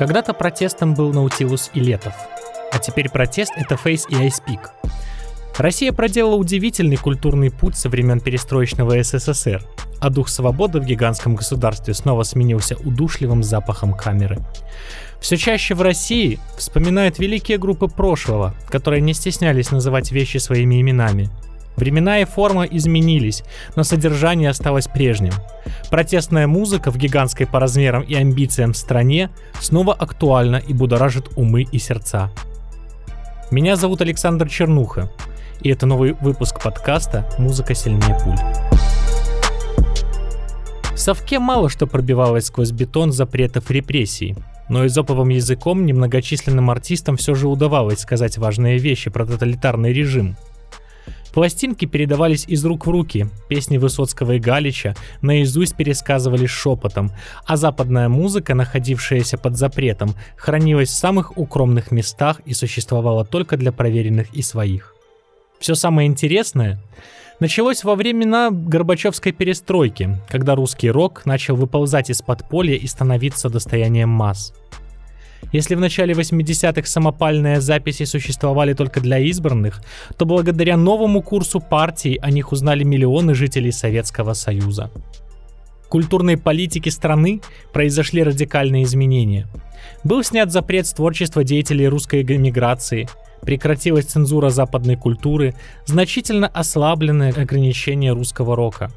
Когда-то протестом был Наутилус и Летов, а теперь протест — это Фейс и Айспик. Россия проделала удивительный культурный путь со времен перестроечного СССР, а дух свободы в гигантском государстве снова сменился удушливым запахом камеры. Все чаще в России вспоминают великие группы прошлого, которые не стеснялись называть вещи своими именами. Времена и форма изменились, но содержание осталось прежним. Протестная музыка в гигантской по размерам и амбициям стране снова актуальна и будоражит умы и сердца. Меня зовут Александр Чернуха, и это новый выпуск подкаста «Музыка сильнее пуль». Совке мало что пробивалось сквозь бетон запретов репрессий, но изоповым языком немногочисленным артистам все же удавалось сказать важные вещи про тоталитарный режим. Пластинки передавались из рук в руки, песни Высоцкого и Галича наизусть пересказывались шепотом, а западная музыка, находившаяся под запретом, хранилась в самых укромных местах и существовала только для проверенных и своих. Все самое интересное началось во времена Горбачевской перестройки, когда русский рок начал выползать из подполья и становиться достоянием масс. Если в начале 80-х самопальные записи существовали только для избранных, то благодаря новому курсу партии о них узнали миллионы жителей Советского Союза. Культурной политике страны произошли радикальные изменения. Был снят запрет с творчества деятелей русской эмиграции, прекратилась цензура западной культуры, значительно ослабленное ограничение русского рока.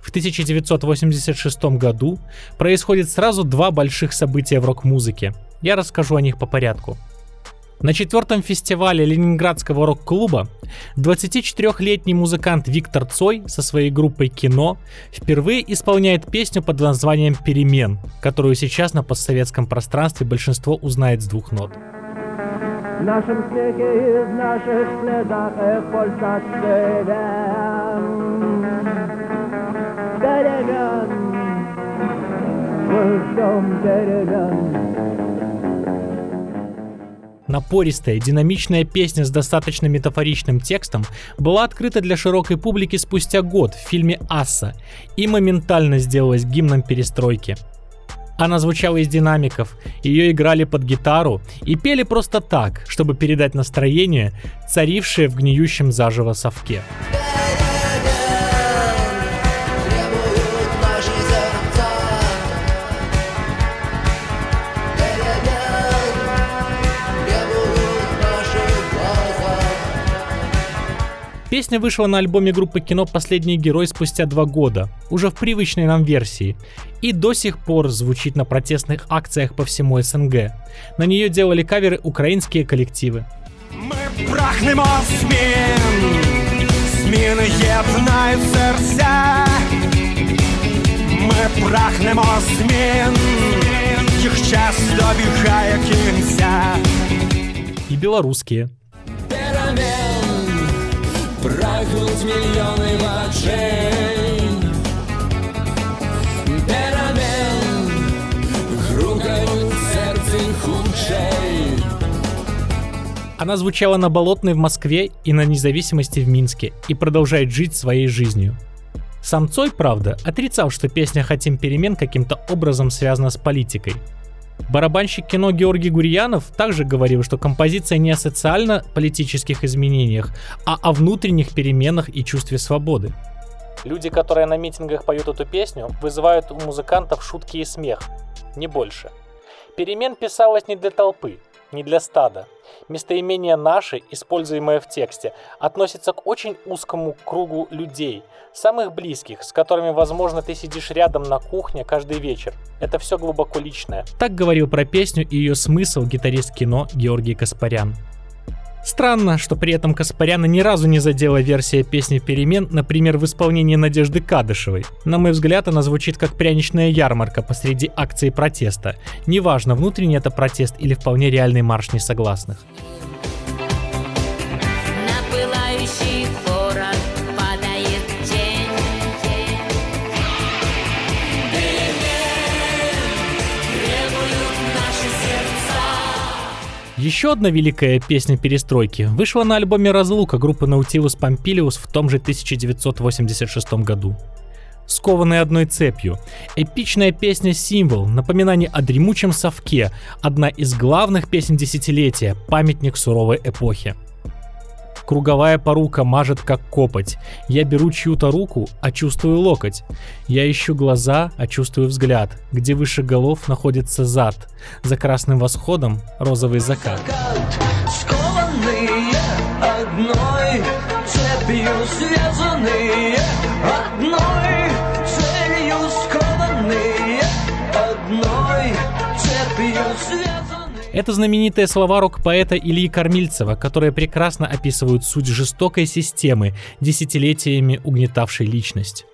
В 1986 году происходит сразу два больших события в рок-музыке. Я расскажу о них по порядку. На четвертом фестивале Ленинградского рок-клуба 24-летний музыкант Виктор Цой со своей группой «Кино» впервые исполняет песню под названием «Перемен», которую сейчас на постсоветском пространстве большинство узнает с двух нот. В нашем смехе и в наших следах пульсации перемен. Мы ждем перемен. Напористая, динамичная песня с достаточно метафоричным текстом была открыта для широкой публики спустя год в фильме «Асса» и моментально сделалась гимном перестройки. Она звучала из динамиков, ее играли под гитару и пели просто так, чтобы передать настроение, царившее в гниющем заживо совке. Песня вышла на альбоме группы кино «Последний герой» спустя два года, уже в привычной нам версии, и до сих пор звучит на протестных акциях по всему СНГ. На нее делали каверы украинские коллективы. Мы прагнемо змін, зміни єднають серця. Ми прагнемо змін, їх час добігає кінця. И белорусские. Прагнуть мільйони очей Перемен Грукают в сердце худшей. Она звучала на Болотной в Москве и на Независимости в Минске и продолжает жить своей жизнью. Сам Цой, правда, отрицал, что песня «Хотим перемен» каким-то образом связана с политикой – Барабанщик кино Георгий Гурьянов также говорил, что композиция не о социально-политических изменениях, а о внутренних переменах и чувстве свободы. Люди, которые на митингах поют эту песню, вызывают у музыкантов шутки и смех, не больше. Перемен писалось не для толпы, не для стада. Местоимение «наши», используемое в тексте, относится к очень узкому кругу людей, самых близких, с которыми, возможно, ты сидишь рядом на кухне каждый вечер. Это все глубоко личное. Так говорил про песню и ее смысл гитарист кино Георгий Каспарян. Странно, что при этом Каспаряна ни разу не задела версия песни «Перемен», например, в исполнении Надежды Кадышевой. На мой взгляд, она звучит как пряничная ярмарка посреди акции протеста. Неважно, внутренний это протест или вполне реальный марш несогласных. Еще одна великая песня перестройки вышла на альбоме «Разлука» группы Nautilus Pompilius в том же 1986 году. скованные одной цепью. Эпичная песня-символ, напоминание о дремучем совке, одна из главных песен десятилетия, памятник суровой эпохи. Круговая порука мажет как копоть. Я беру чью-то руку, а чувствую локоть. Я ищу глаза, а чувствую взгляд. Где выше голов находится зад. За красным восходом розовый закат. Скованные одной цепью связанные это знаменитые слова рок-поэта Ильи Кормильцева, которые прекрасно описывают суть жестокой системы, десятилетиями угнетавшей личность.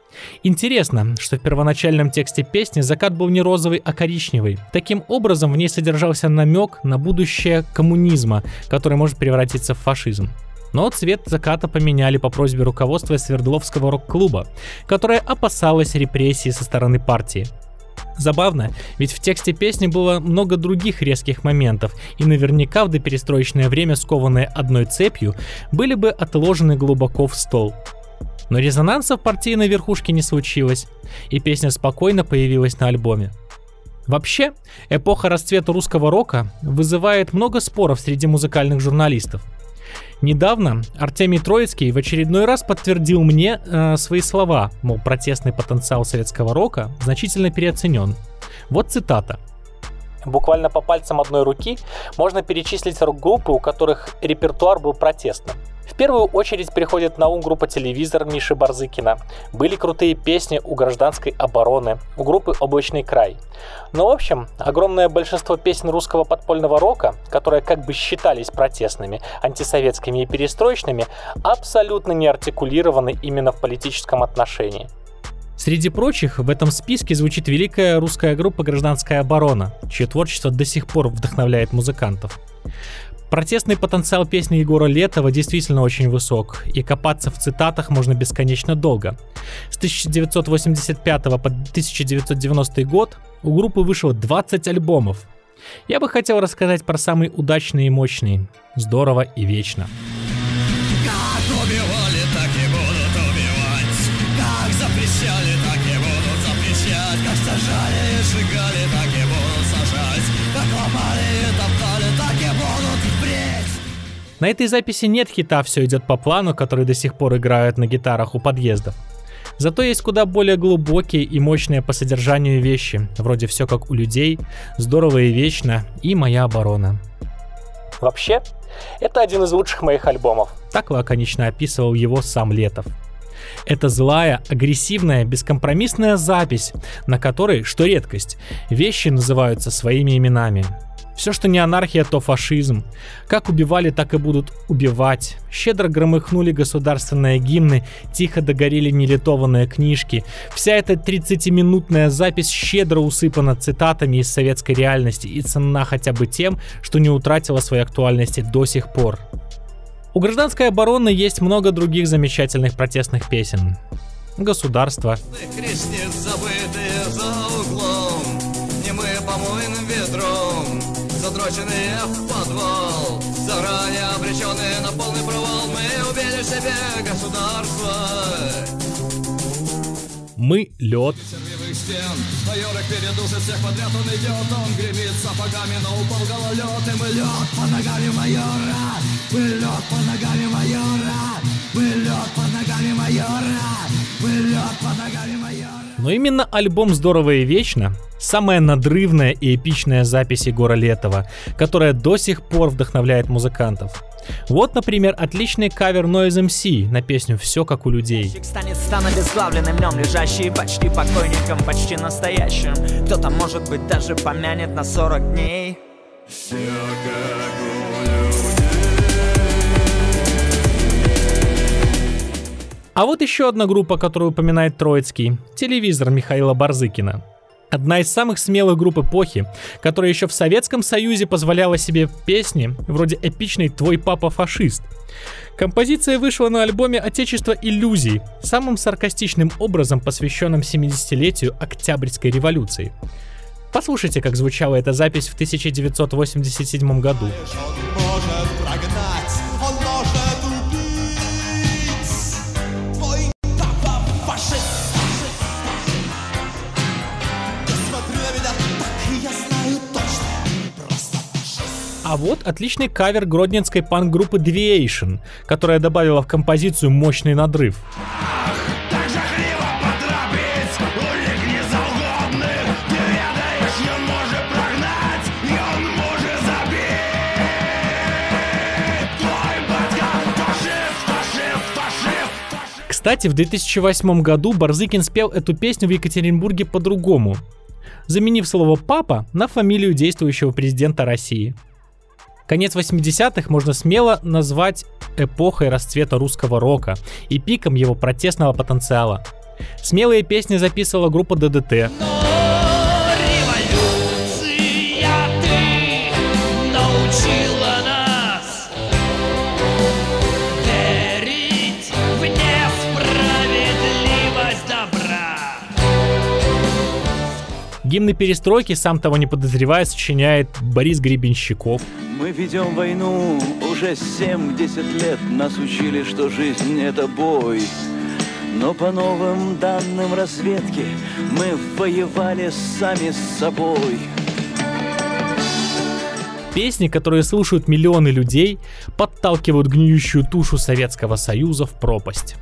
Интересно, что в первоначальном тексте песни закат был не розовый, а коричневый. Таким образом, в ней содержался намек на будущее коммунизма, который может превратиться в фашизм. Но цвет заката поменяли по просьбе руководства Свердловского рок-клуба, которое опасалось репрессий со стороны партии. Забавно, ведь в тексте песни было много других резких моментов, и наверняка в доперестроечное время, скованные одной цепью, были бы отложены глубоко в стол. Но резонанса в партийной верхушке не случилось, и песня спокойно появилась на альбоме. Вообще, эпоха расцвета русского рока вызывает много споров среди музыкальных журналистов – Недавно Артемий Троицкий в очередной раз подтвердил мне э, свои слова, мол, протестный потенциал советского рока значительно переоценен. Вот цитата. Буквально по пальцам одной руки можно перечислить рок-группы, у которых репертуар был протестным. В первую очередь приходит на ум группа «Телевизор» Миши Барзыкина. Были крутые песни у гражданской обороны, у группы «Облачный край». Но, в общем, огромное большинство песен русского подпольного рока, которые как бы считались протестными, антисоветскими и перестроечными, абсолютно не артикулированы именно в политическом отношении. Среди прочих в этом списке звучит великая русская группа «Гражданская оборона», чье творчество до сих пор вдохновляет музыкантов. Протестный потенциал песни Егора Летова действительно очень высок, и копаться в цитатах можно бесконечно долго. С 1985 по 1990 год у группы вышло 20 альбомов. Я бы хотел рассказать про самый удачный и мощный. Здорово и вечно. На этой записи нет хита «Все идет по плану», который до сих пор играют на гитарах у подъездов. Зато есть куда более глубокие и мощные по содержанию вещи, вроде «Все как у людей», «Здорово и вечно» и «Моя оборона». Вообще, это один из лучших моих альбомов. Так лаконично описывал его сам Летов. Это злая, агрессивная, бескомпромиссная запись, на которой, что редкость, вещи называются своими именами. Все, что не анархия, то фашизм. Как убивали, так и будут убивать. Щедро громыхнули государственные гимны, тихо догорели нелитованные книжки. Вся эта 30-минутная запись щедро усыпана цитатами из советской реальности и ценна хотя бы тем, что не утратила своей актуальности до сих пор. У гражданской обороны есть много других замечательных протестных песен. Государство. Крестец забытые за задроченные в подвал. Заранее обреченные на полный провал Мы убили себе государство. Мы лед. Стен, майорок передушит всех подряд, он идет, он гремит сапогами, но упал гололед, и мы лед по ногами майора, мы лед по Но именно альбом «Здорово и вечно» — самая надрывная и эпичная запись Егора Летова, которая до сих пор вдохновляет музыкантов. Вот, например, отличный кавер Noise MC на песню «Все как у людей». станет стан обезглавленным днем, лежащий почти покойником, почти настоящим. Кто-то, может быть, даже помянет на 40 дней. Все как А вот еще одна группа, которую упоминает Троицкий – телевизор Михаила Барзыкина. Одна из самых смелых групп эпохи, которая еще в Советском Союзе позволяла себе песни вроде эпичной «Твой папа фашист». Композиция вышла на альбоме «Отечество иллюзий», самым саркастичным образом посвященным 70-летию Октябрьской революции. Послушайте, как звучала эта запись в 1987 году. А вот отличный кавер гродненской панк-группы Deviation, которая добавила в композицию мощный надрыв. Кстати, в 2008 году Барзыкин спел эту песню в Екатеринбурге по-другому, заменив слово «папа» на фамилию действующего президента России. Конец 80-х можно смело назвать эпохой расцвета русского рока и пиком его протестного потенциала. Смелые песни записывала группа ДДТ. Гимны перестройки, сам того не подозревая, сочиняет Борис Гребенщиков. Мы ведем войну уже 7-10 лет, нас учили, что жизнь это бой. Но по новым данным разведки мы воевали сами с собой. Песни, которые слушают миллионы людей, подталкивают гниющую тушу Советского Союза в пропасть.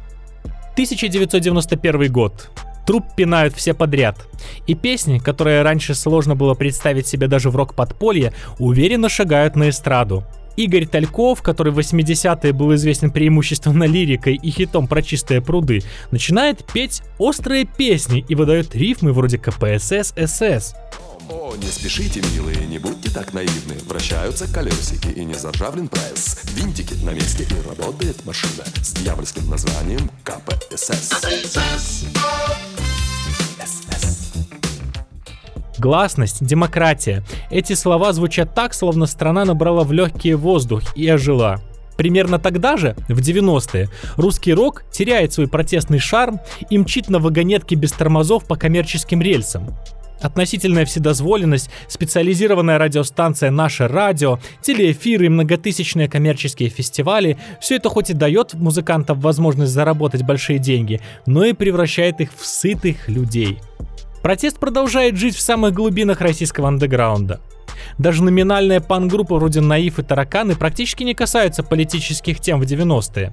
1991 год. Труп пинают все подряд. И песни, которые раньше сложно было представить себе даже в рок-подполье, уверенно шагают на эстраду. Игорь Тальков, который в 80-е был известен преимущественно лирикой и хитом про чистые пруды, начинает петь острые песни и выдает рифмы вроде КПСС СС. О, не спешите, милые, не будьте так наивны Вращаются колесики и не заржавлен пресс Винтики на месте и работает машина С дьявольским названием КПСС Гласность, демократия. Эти слова звучат так, словно страна набрала в легкие воздух и ожила. Примерно тогда же, в 90-е, русский рок теряет свой протестный шарм и мчит на вагонетке без тормозов по коммерческим рельсам. Относительная вседозволенность, специализированная радиостанция «Наше радио», телеэфиры и многотысячные коммерческие фестивали – все это хоть и дает музыкантам возможность заработать большие деньги, но и превращает их в сытых людей. Протест продолжает жить в самых глубинах российского андеграунда. Даже номинальная пан-группа вроде Наив и Тараканы практически не касаются политических тем в 90-е.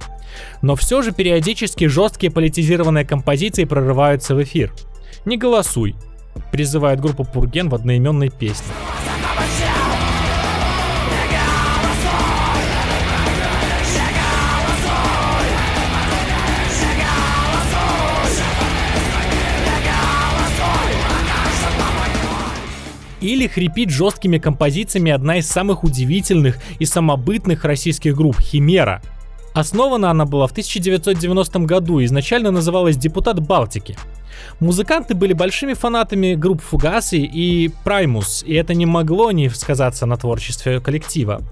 Но все же периодически жесткие политизированные композиции прорываются в эфир. Не голосуй, призывает группа Пурген в одноименной песне. Или хрипит жесткими композициями одна из самых удивительных и самобытных российских групп «Химера», Основана она была в 1990 году и изначально называлась «Депутат Балтики». Музыканты были большими фанатами групп Fugazi и Primus, и это не могло не сказаться на творчестве коллектива.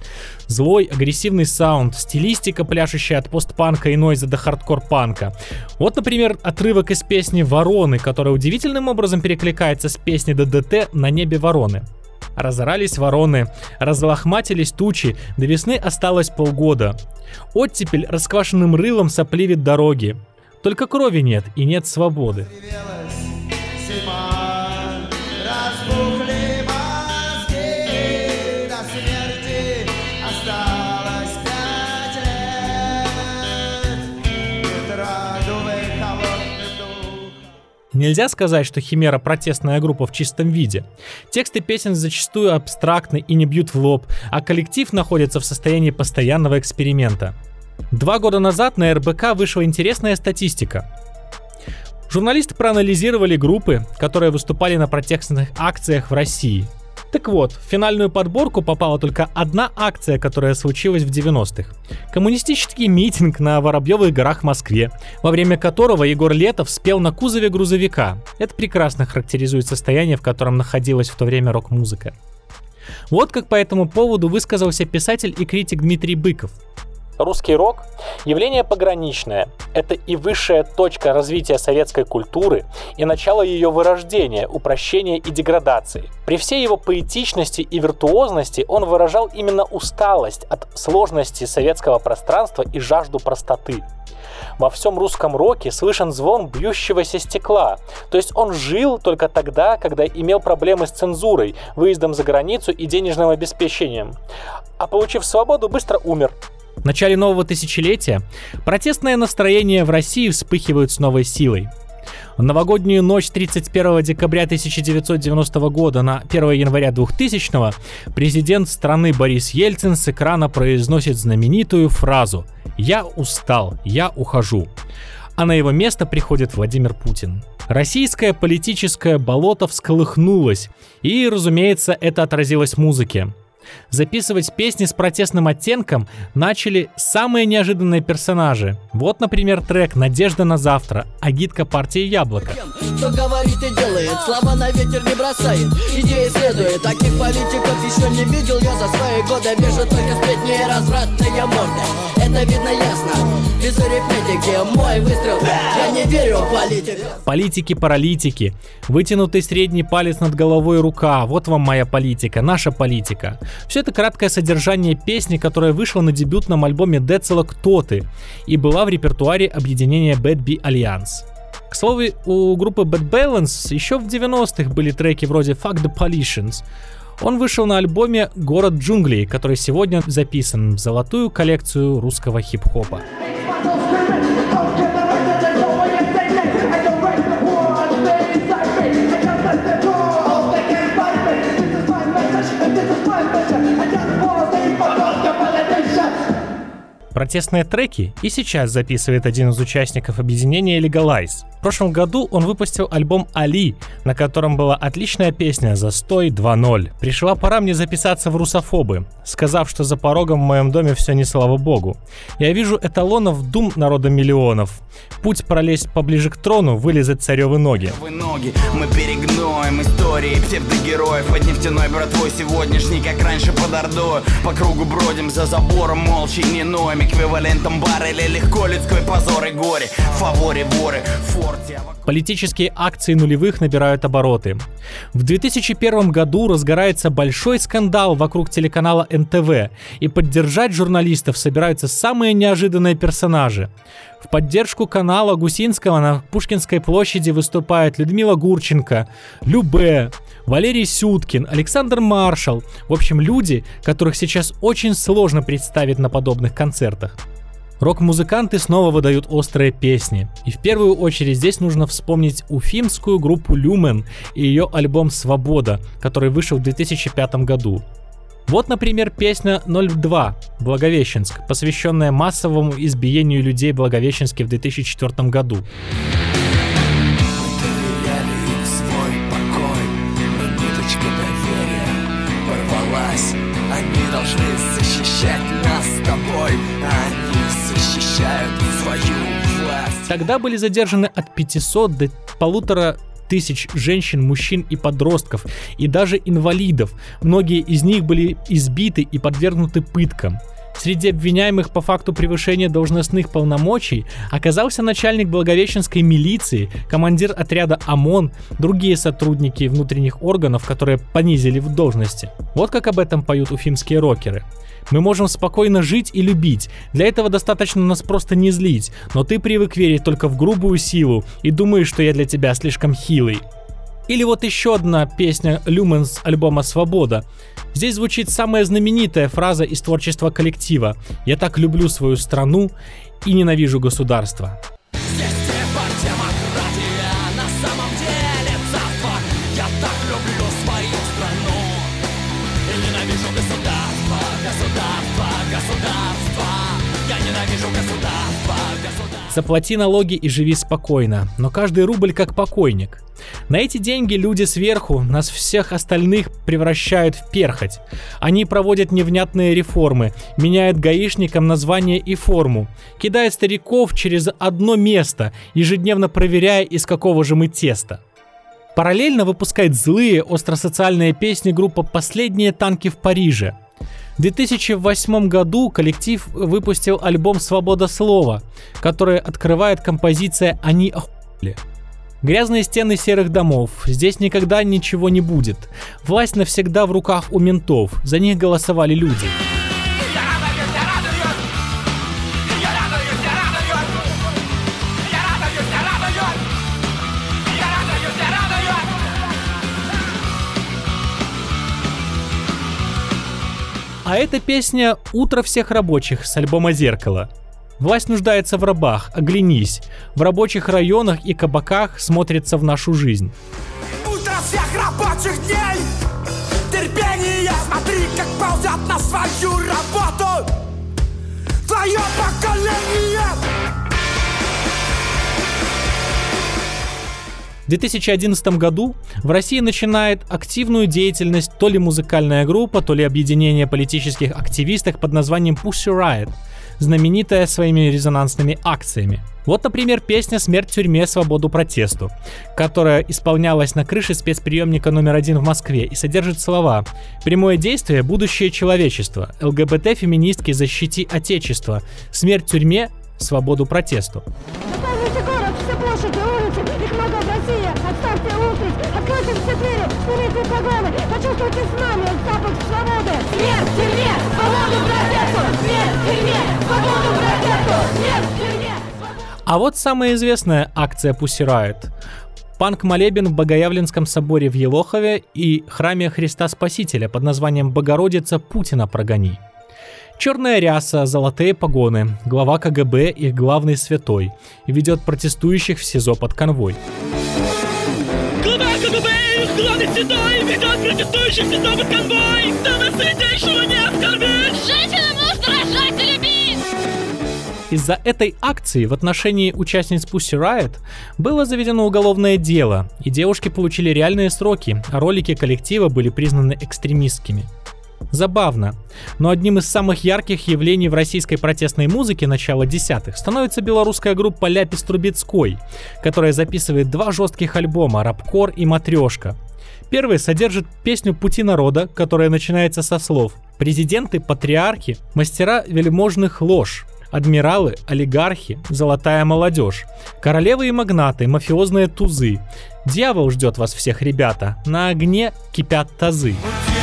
Злой, агрессивный саунд, стилистика, пляшущая от постпанка и нойза до хардкор-панка. Вот, например, отрывок из песни «Вороны», которая удивительным образом перекликается с песней ДДТ «На небе вороны». Разорались вороны, разлохматились тучи, до весны осталось полгода. Оттепель расквашенным рылом сопливит дороги. Только крови нет и нет свободы. Нельзя сказать, что Химера протестная группа в чистом виде. Тексты песен зачастую абстрактны и не бьют в лоб, а коллектив находится в состоянии постоянного эксперимента. Два года назад на РБК вышла интересная статистика. Журналисты проанализировали группы, которые выступали на протестных акциях в России – так вот, в финальную подборку попала только одна акция, которая случилась в 90-х. Коммунистический митинг на Воробьевых горах в Москве, во время которого Егор Летов спел на кузове грузовика. Это прекрасно характеризует состояние, в котором находилась в то время рок-музыка. Вот как по этому поводу высказался писатель и критик Дмитрий Быков. Русский рок – явление пограничное. Это и высшая точка развития советской культуры, и начало ее вырождения, упрощения и деградации. При всей его поэтичности и виртуозности он выражал именно усталость от сложности советского пространства и жажду простоты. Во всем русском роке слышен звон бьющегося стекла. То есть он жил только тогда, когда имел проблемы с цензурой, выездом за границу и денежным обеспечением. А получив свободу, быстро умер. В начале нового тысячелетия протестное настроение в России вспыхивают с новой силой. В новогоднюю ночь 31 декабря 1990 года на 1 января 2000 президент страны Борис Ельцин с экрана произносит знаменитую фразу «Я устал, я ухожу». А на его место приходит Владимир Путин. Российское политическое болото всколыхнулось, и, разумеется, это отразилось в музыке. Записывать песни с протестным оттенком начали самые неожиданные персонажи. Вот, например, трек «Надежда на завтра», агитка партии «Яблоко». Что говорит и делает, слова на ветер не бросает, идеи следует. Таких политиков еще не видел я за свои годы, вижу только сплетни и развратные морды. Это видно ясно, без арифметики, мой выстрел, я не верю в политику. Политики-паралитики, вытянутый средний палец над головой рука, вот вам моя политика, наша политика. Все это краткое содержание песни, которая вышла на дебютном альбоме Децела «Кто ты» и была в репертуаре объединения Bad Bee Alliance. К слову, у группы Bad Balance еще в 90-х были треки вроде Fuck the Politicians. Он вышел на альбоме «Город джунглей», который сегодня записан в золотую коллекцию русского хип-хопа. Протестные треки и сейчас записывает один из участников объединения Legalize. В прошлом году он выпустил альбом «Али», на котором была отличная песня «Застой 2.0». Пришла пора мне записаться в русофобы, сказав, что за порогом в моем доме все не слава богу. Я вижу эталонов дум народа миллионов. Путь пролезть поближе к трону, вылезать царевы ноги. ноги. Мы перегноем истории псевдогероев Под нефтяной братвой сегодняшний, как раньше под Ордою По кругу бродим за забором, молча и не ноем Эквивалентом барреля легко людской позор и горе Фаворе воры, форте Политические акции нулевых набирают обороты. В 2001 году разгорается большой скандал вокруг телеканала НТВ, и поддержать журналистов собираются самые неожиданные персонажи. В поддержку канала Гусинского на Пушкинской площади выступают Людмила Гурченко, Любе, Валерий Сюткин, Александр Маршал. В общем, люди, которых сейчас очень сложно представить на подобных концертах. Рок-музыканты снова выдают острые песни. И в первую очередь здесь нужно вспомнить уфимскую группу Люмен и ее альбом «Свобода», который вышел в 2005 году. Вот, например, песня 02 «Благовещенск», посвященная массовому избиению людей в Благовещенске в 2004 году. Защищают свою власть. Тогда были задержаны от 500 до полутора тысяч женщин, мужчин и подростков, и даже инвалидов. Многие из них были избиты и подвергнуты пыткам. Среди обвиняемых по факту превышения должностных полномочий оказался начальник Благовещенской милиции, командир отряда ОМОН, другие сотрудники внутренних органов, которые понизили в должности. Вот как об этом поют уфимские рокеры. Мы можем спокойно жить и любить. Для этого достаточно нас просто не злить. Но ты привык верить только в грубую силу и думаешь, что я для тебя слишком хилый. Или вот еще одна песня Люмен с альбома «Свобода». Здесь звучит самая знаменитая фраза из творчества коллектива «Я так люблю свою страну и ненавижу государство». Заплати налоги и живи спокойно, но каждый рубль как покойник. На эти деньги люди сверху нас всех остальных превращают в перхоть. Они проводят невнятные реформы, меняют гаишникам название и форму, кидают стариков через одно место, ежедневно проверяя, из какого же мы теста. Параллельно выпускает злые остросоциальные песни группа «Последние танки в Париже». В 2008 году коллектив выпустил альбом «Свобода слова», который открывает композиция «Они охуели». Грязные стены серых домов. Здесь никогда ничего не будет. Власть навсегда в руках у ментов. За них голосовали люди. А эта песня «Утро всех рабочих» с альбома «Зеркало». Власть нуждается в рабах, оглянись. В рабочих районах и кабаках смотрится в нашу жизнь. Утро всех рабочих дней Терпение, смотри, как ползет на свою работу Твое поколение В 2011 году в России начинает активную деятельность то ли музыкальная группа, то ли объединение политических активистов под названием Pussy Riot, знаменитая своими резонансными акциями. Вот, например, песня «Смерть в тюрьме. Свободу протесту», которая исполнялась на крыше спецприемника номер один в Москве и содержит слова «Прямое действие – будущее человечества», «ЛГБТ-феминистки защити Отечество», «Смерть в тюрьме. Свободу протесту». Почувствуйте с нами запах свободы. Смерть тюрьме, свободу протесту! Смерть тюрьме, свободу протесту! Смерть тюрьме! А вот самая известная акция Pussy Riot. Панк-молебен в Богоявленском соборе в Елохове и храме Христа Спасителя под названием «Богородица Путина прогони». Черная ряса, золотые погоны, глава КГБ и главный святой ведет протестующих в СИЗО под конвой. Главный святой ведет протестующих в конвой, дабы святейшего не оскорбить! Женщина может рожать и любить! Из-за этой акции в отношении участниц Pussy Riot было заведено уголовное дело, и девушки получили реальные сроки, а ролики коллектива были признаны экстремистскими. Забавно, но одним из самых ярких явлений в российской протестной музыке начала десятых становится белорусская группа Ляпис Трубецкой, которая записывает два жестких альбома «Рабкор» и «Матрешка». Первый содержит песню «Пути народа», которая начинается со слов «Президенты, патриархи, мастера вельможных лож, адмиралы, олигархи, золотая молодежь, королевы и магнаты, мафиозные тузы. Дьявол ждет вас всех, ребята, на огне кипят тазы». Пути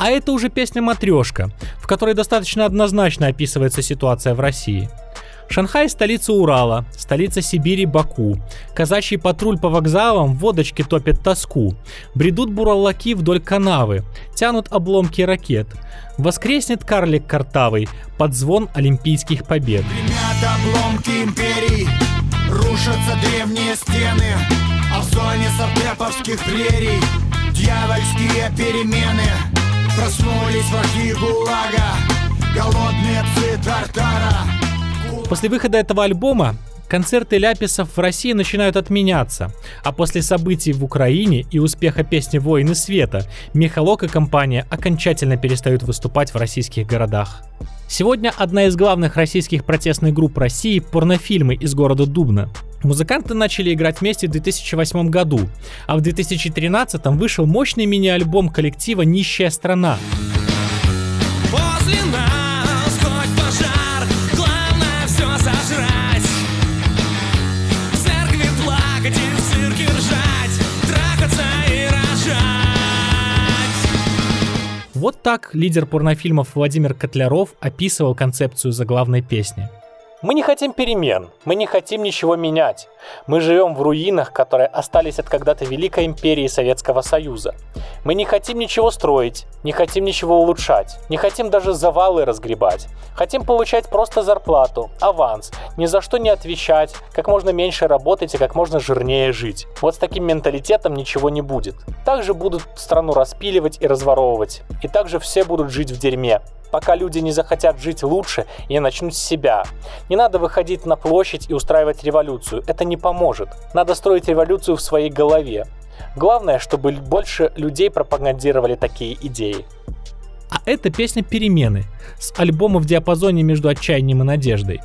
А это уже песня «Матрешка», в которой достаточно однозначно описывается ситуация в России. Шанхай – столица Урала, столица Сибири – Баку. Казачий патруль по вокзалам в водочке топит тоску. Бредут буралаки вдоль канавы, тянут обломки ракет. Воскреснет карлик картавый под звон олимпийских побед. Гремят обломки империй Рушатся древние стены А в зоне сапеповских прерий Дьявольские перемены Проснулись враги ГУЛАГа Голодные псы Тартара После выхода этого альбома концерты ляписов в России начинают отменяться, а после событий в Украине и успеха песни «Воины света» Михалок и компания окончательно перестают выступать в российских городах. Сегодня одна из главных российских протестных групп России – порнофильмы из города Дубна. Музыканты начали играть вместе в 2008 году, а в 2013 вышел мощный мини-альбом коллектива «Нищая страна». Вот так лидер порнофильмов Владимир Котляров описывал концепцию заглавной песни. Мы не хотим перемен, мы не хотим ничего менять. Мы живем в руинах, которые остались от когда-то Великой Империи Советского Союза. Мы не хотим ничего строить, не хотим ничего улучшать, не хотим даже завалы разгребать. Хотим получать просто зарплату, аванс, ни за что не отвечать, как можно меньше работать и как можно жирнее жить. Вот с таким менталитетом ничего не будет. Также будут страну распиливать и разворовывать. И также все будут жить в дерьме пока люди не захотят жить лучше и начнут с себя. Не надо выходить на площадь и устраивать революцию, это не поможет. Надо строить революцию в своей голове. Главное, чтобы больше людей пропагандировали такие идеи. А это песня «Перемены» с альбома в диапазоне между отчаянием и надеждой.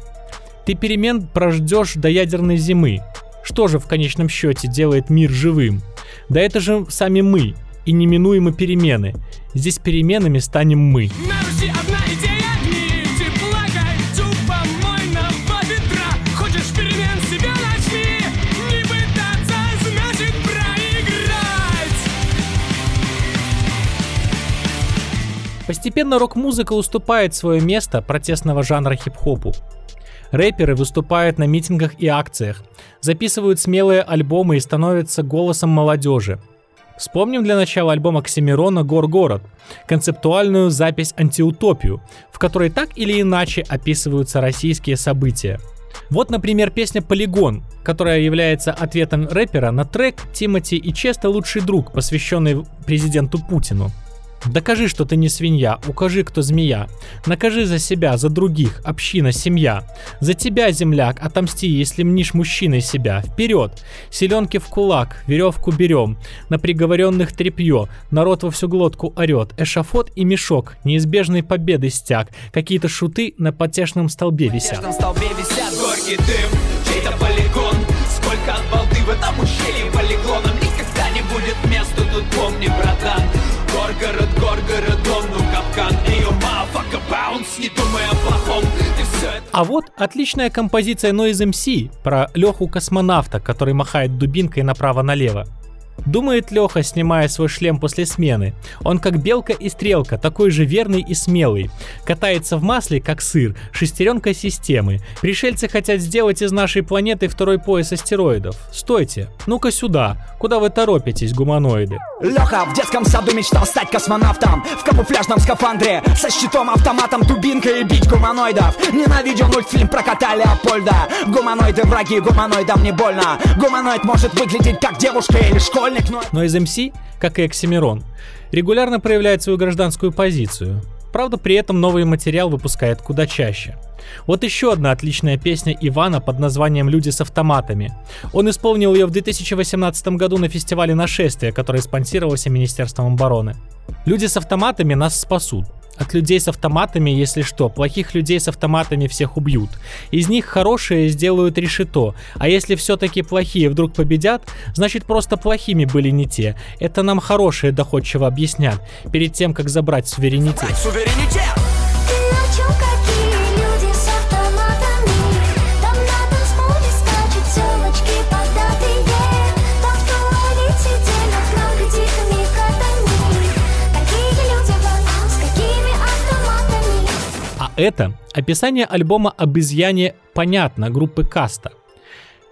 Ты перемен прождешь до ядерной зимы. Что же в конечном счете делает мир живым? Да это же сами мы и неминуемы перемены. Здесь переменами станем мы. Постепенно рок-музыка уступает свое место протестного жанра хип-хопу. Рэперы выступают на митингах и акциях, записывают смелые альбомы и становятся голосом молодежи. Вспомним для начала альбом Оксимирона «Гор-город», концептуальную запись-антиутопию, в которой так или иначе описываются российские события. Вот, например, песня «Полигон», которая является ответом рэпера на трек «Тимати и Честа лучший друг», посвященный президенту Путину. Докажи, что ты не свинья, укажи, кто змея. Накажи за себя, за других, община, семья. За тебя, земляк, отомсти, если мнишь мужчиной себя. Вперед! Селенки в кулак, веревку берем. На приговоренных трепье, народ во всю глотку орет. Эшафот и мешок, неизбежной победы стяг. Какие-то шуты на потешном столбе висят. На столбе висят Горький дым, чей-то полигон Сколько от балды в этом ущелье полигоном Никогда не будет места тут, помни, братан Горгород, Горгород, дом, ну капкан Эйо, мафака, баунс, не думай о плохом Ты все это А вот отличная композиция Noise MC про Леху космонавта, который махает дубинкой направо-налево. Думает Леха, снимая свой шлем после смены. Он как белка и стрелка, такой же верный и смелый. Катается в масле, как сыр, шестеренка системы. Пришельцы хотят сделать из нашей планеты второй пояс астероидов. Стойте, ну-ка сюда. Куда вы торопитесь, гуманоиды? Леха в детском саду мечтал стать космонавтом В камуфляжном скафандре Со щитом, автоматом, дубинкой и бить гуманоидов Ненавидел мультфильм про кота Леопольда Гуманоиды враги, гуманоидам не больно Гуманоид может выглядеть как девушка или школьник, но... Из MC, как и Оксимирон, регулярно проявляет свою гражданскую позицию. Правда, при этом новый материал выпускает куда чаще. Вот еще одна отличная песня Ивана под названием «Люди с автоматами». Он исполнил ее в 2018 году на фестивале «Нашествие», который спонсировался Министерством обороны. «Люди с автоматами нас спасут». От людей с автоматами, если что, плохих людей с автоматами всех убьют. Из них хорошие сделают решето, а если все-таки плохие вдруг победят, значит просто плохими были не те. Это нам хорошие доходчиво объяснят, перед тем, как забрать суверенитет. суверенитет это описание альбома об изъяне «Понятно» группы Каста.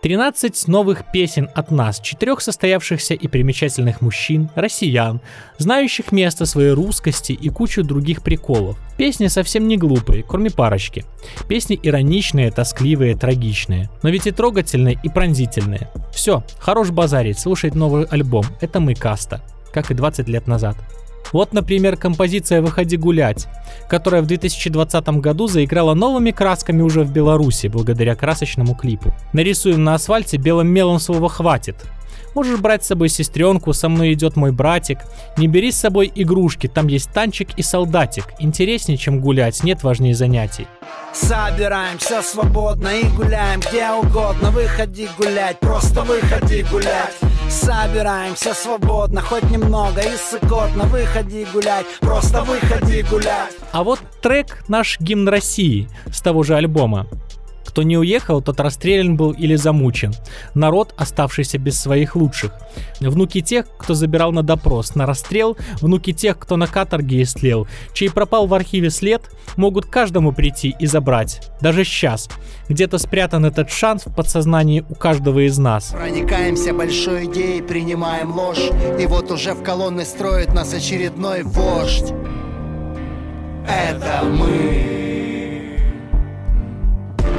13 новых песен от нас, четырех состоявшихся и примечательных мужчин, россиян, знающих место своей русскости и кучу других приколов. Песни совсем не глупые, кроме парочки. Песни ироничные, тоскливые, трагичные. Но ведь и трогательные, и пронзительные. Все, хорош базарить, слушать новый альбом. Это мы Каста. Как и 20 лет назад. Вот, например, композиция «Выходи гулять», которая в 2020 году заиграла новыми красками уже в Беларуси благодаря красочному клипу. Нарисуем на асфальте белым мелом слово «хватит». Можешь брать с собой сестренку, со мной идет мой братик. Не бери с собой игрушки, там есть танчик и солдатик. Интереснее, чем гулять, нет важнее занятий. Собираемся свободно и гуляем где угодно Выходи гулять, просто выходи гулять Собираемся свободно, хоть немного и сыкотно Выходи гулять, просто выходи гулять А вот трек наш гимн России с того же альбома. Кто не уехал, тот расстрелян был или замучен. Народ, оставшийся без своих лучших. Внуки тех, кто забирал на допрос, на расстрел, внуки тех, кто на каторге истлел, чей пропал в архиве след, могут каждому прийти и забрать. Даже сейчас. Где-то спрятан этот шанс в подсознании у каждого из нас. Проникаемся большой идеей, принимаем ложь И вот уже в колонны строит нас очередной вождь Это мы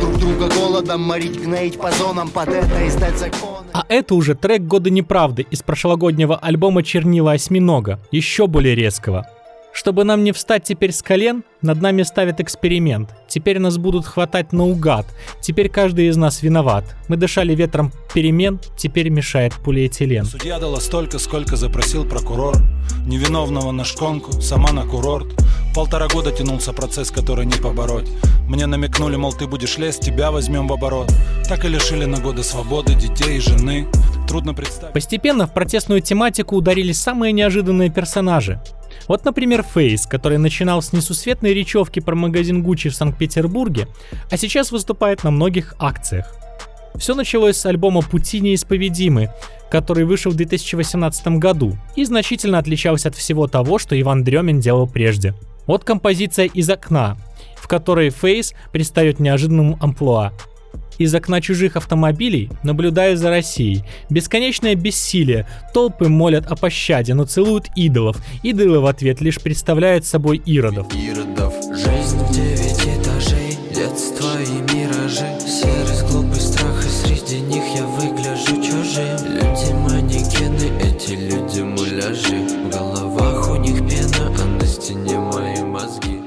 Друг друга голодом морить, гноить по зонам Под это издать законы А это уже трек «Годы неправды» из прошлогоднего альбома «Чернила осьминога», еще более резкого. Чтобы нам не встать теперь с колен, над нами ставят эксперимент. Теперь нас будут хватать наугад. Теперь каждый из нас виноват. Мы дышали ветром перемен, теперь мешает полиэтилен. Судья дала столько, сколько запросил прокурор Невиновного на шконку, сама на курорт Полтора года тянулся процесс, который не побороть. Мне намекнули, мол, ты будешь лезть, тебя возьмем в оборот. Так и лишили на годы свободы детей и жены. Трудно представить. Постепенно в протестную тематику ударили самые неожиданные персонажи. Вот, например, Фейс, который начинал с несусветной речевки про магазин Гуччи в Санкт-Петербурге, а сейчас выступает на многих акциях. Все началось с альбома «Пути неисповедимы», который вышел в 2018 году и значительно отличался от всего того, что Иван Дремин делал прежде. Вот композиция «Из окна», в которой Фейс предстает неожиданным амплуа. Из окна чужих автомобилей наблюдаю за Россией. Бесконечное бессилие. Толпы молят о пощаде, но целуют идолов. Идолы в ответ лишь представляют собой иродов. Иродов. Жизнь девять этажей, детство и миражи.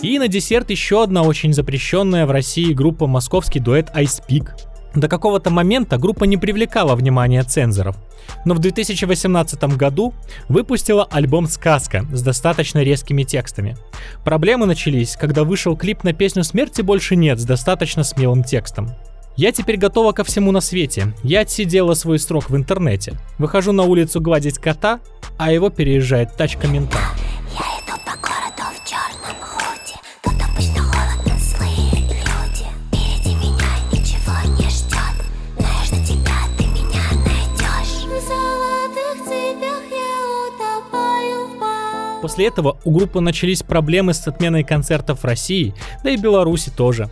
И на десерт еще одна очень запрещенная в России группа московский дуэт Ice Peak. До какого-то момента группа не привлекала внимания цензоров, но в 2018 году выпустила альбом «Сказка» с достаточно резкими текстами. Проблемы начались, когда вышел клип на песню «Смерти больше нет» с достаточно смелым текстом. Я теперь готова ко всему на свете. Я отсидела свой срок в интернете. Выхожу на улицу гладить кота, а его переезжает тачка мента. После этого у группы начались проблемы с отменой концертов в России, да и Беларуси тоже.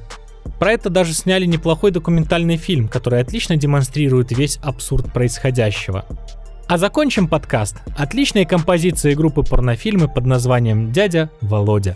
Про это даже сняли неплохой документальный фильм, который отлично демонстрирует весь абсурд происходящего. А закончим подкаст отличной композицией группы порнофильмы под названием «Дядя Володя».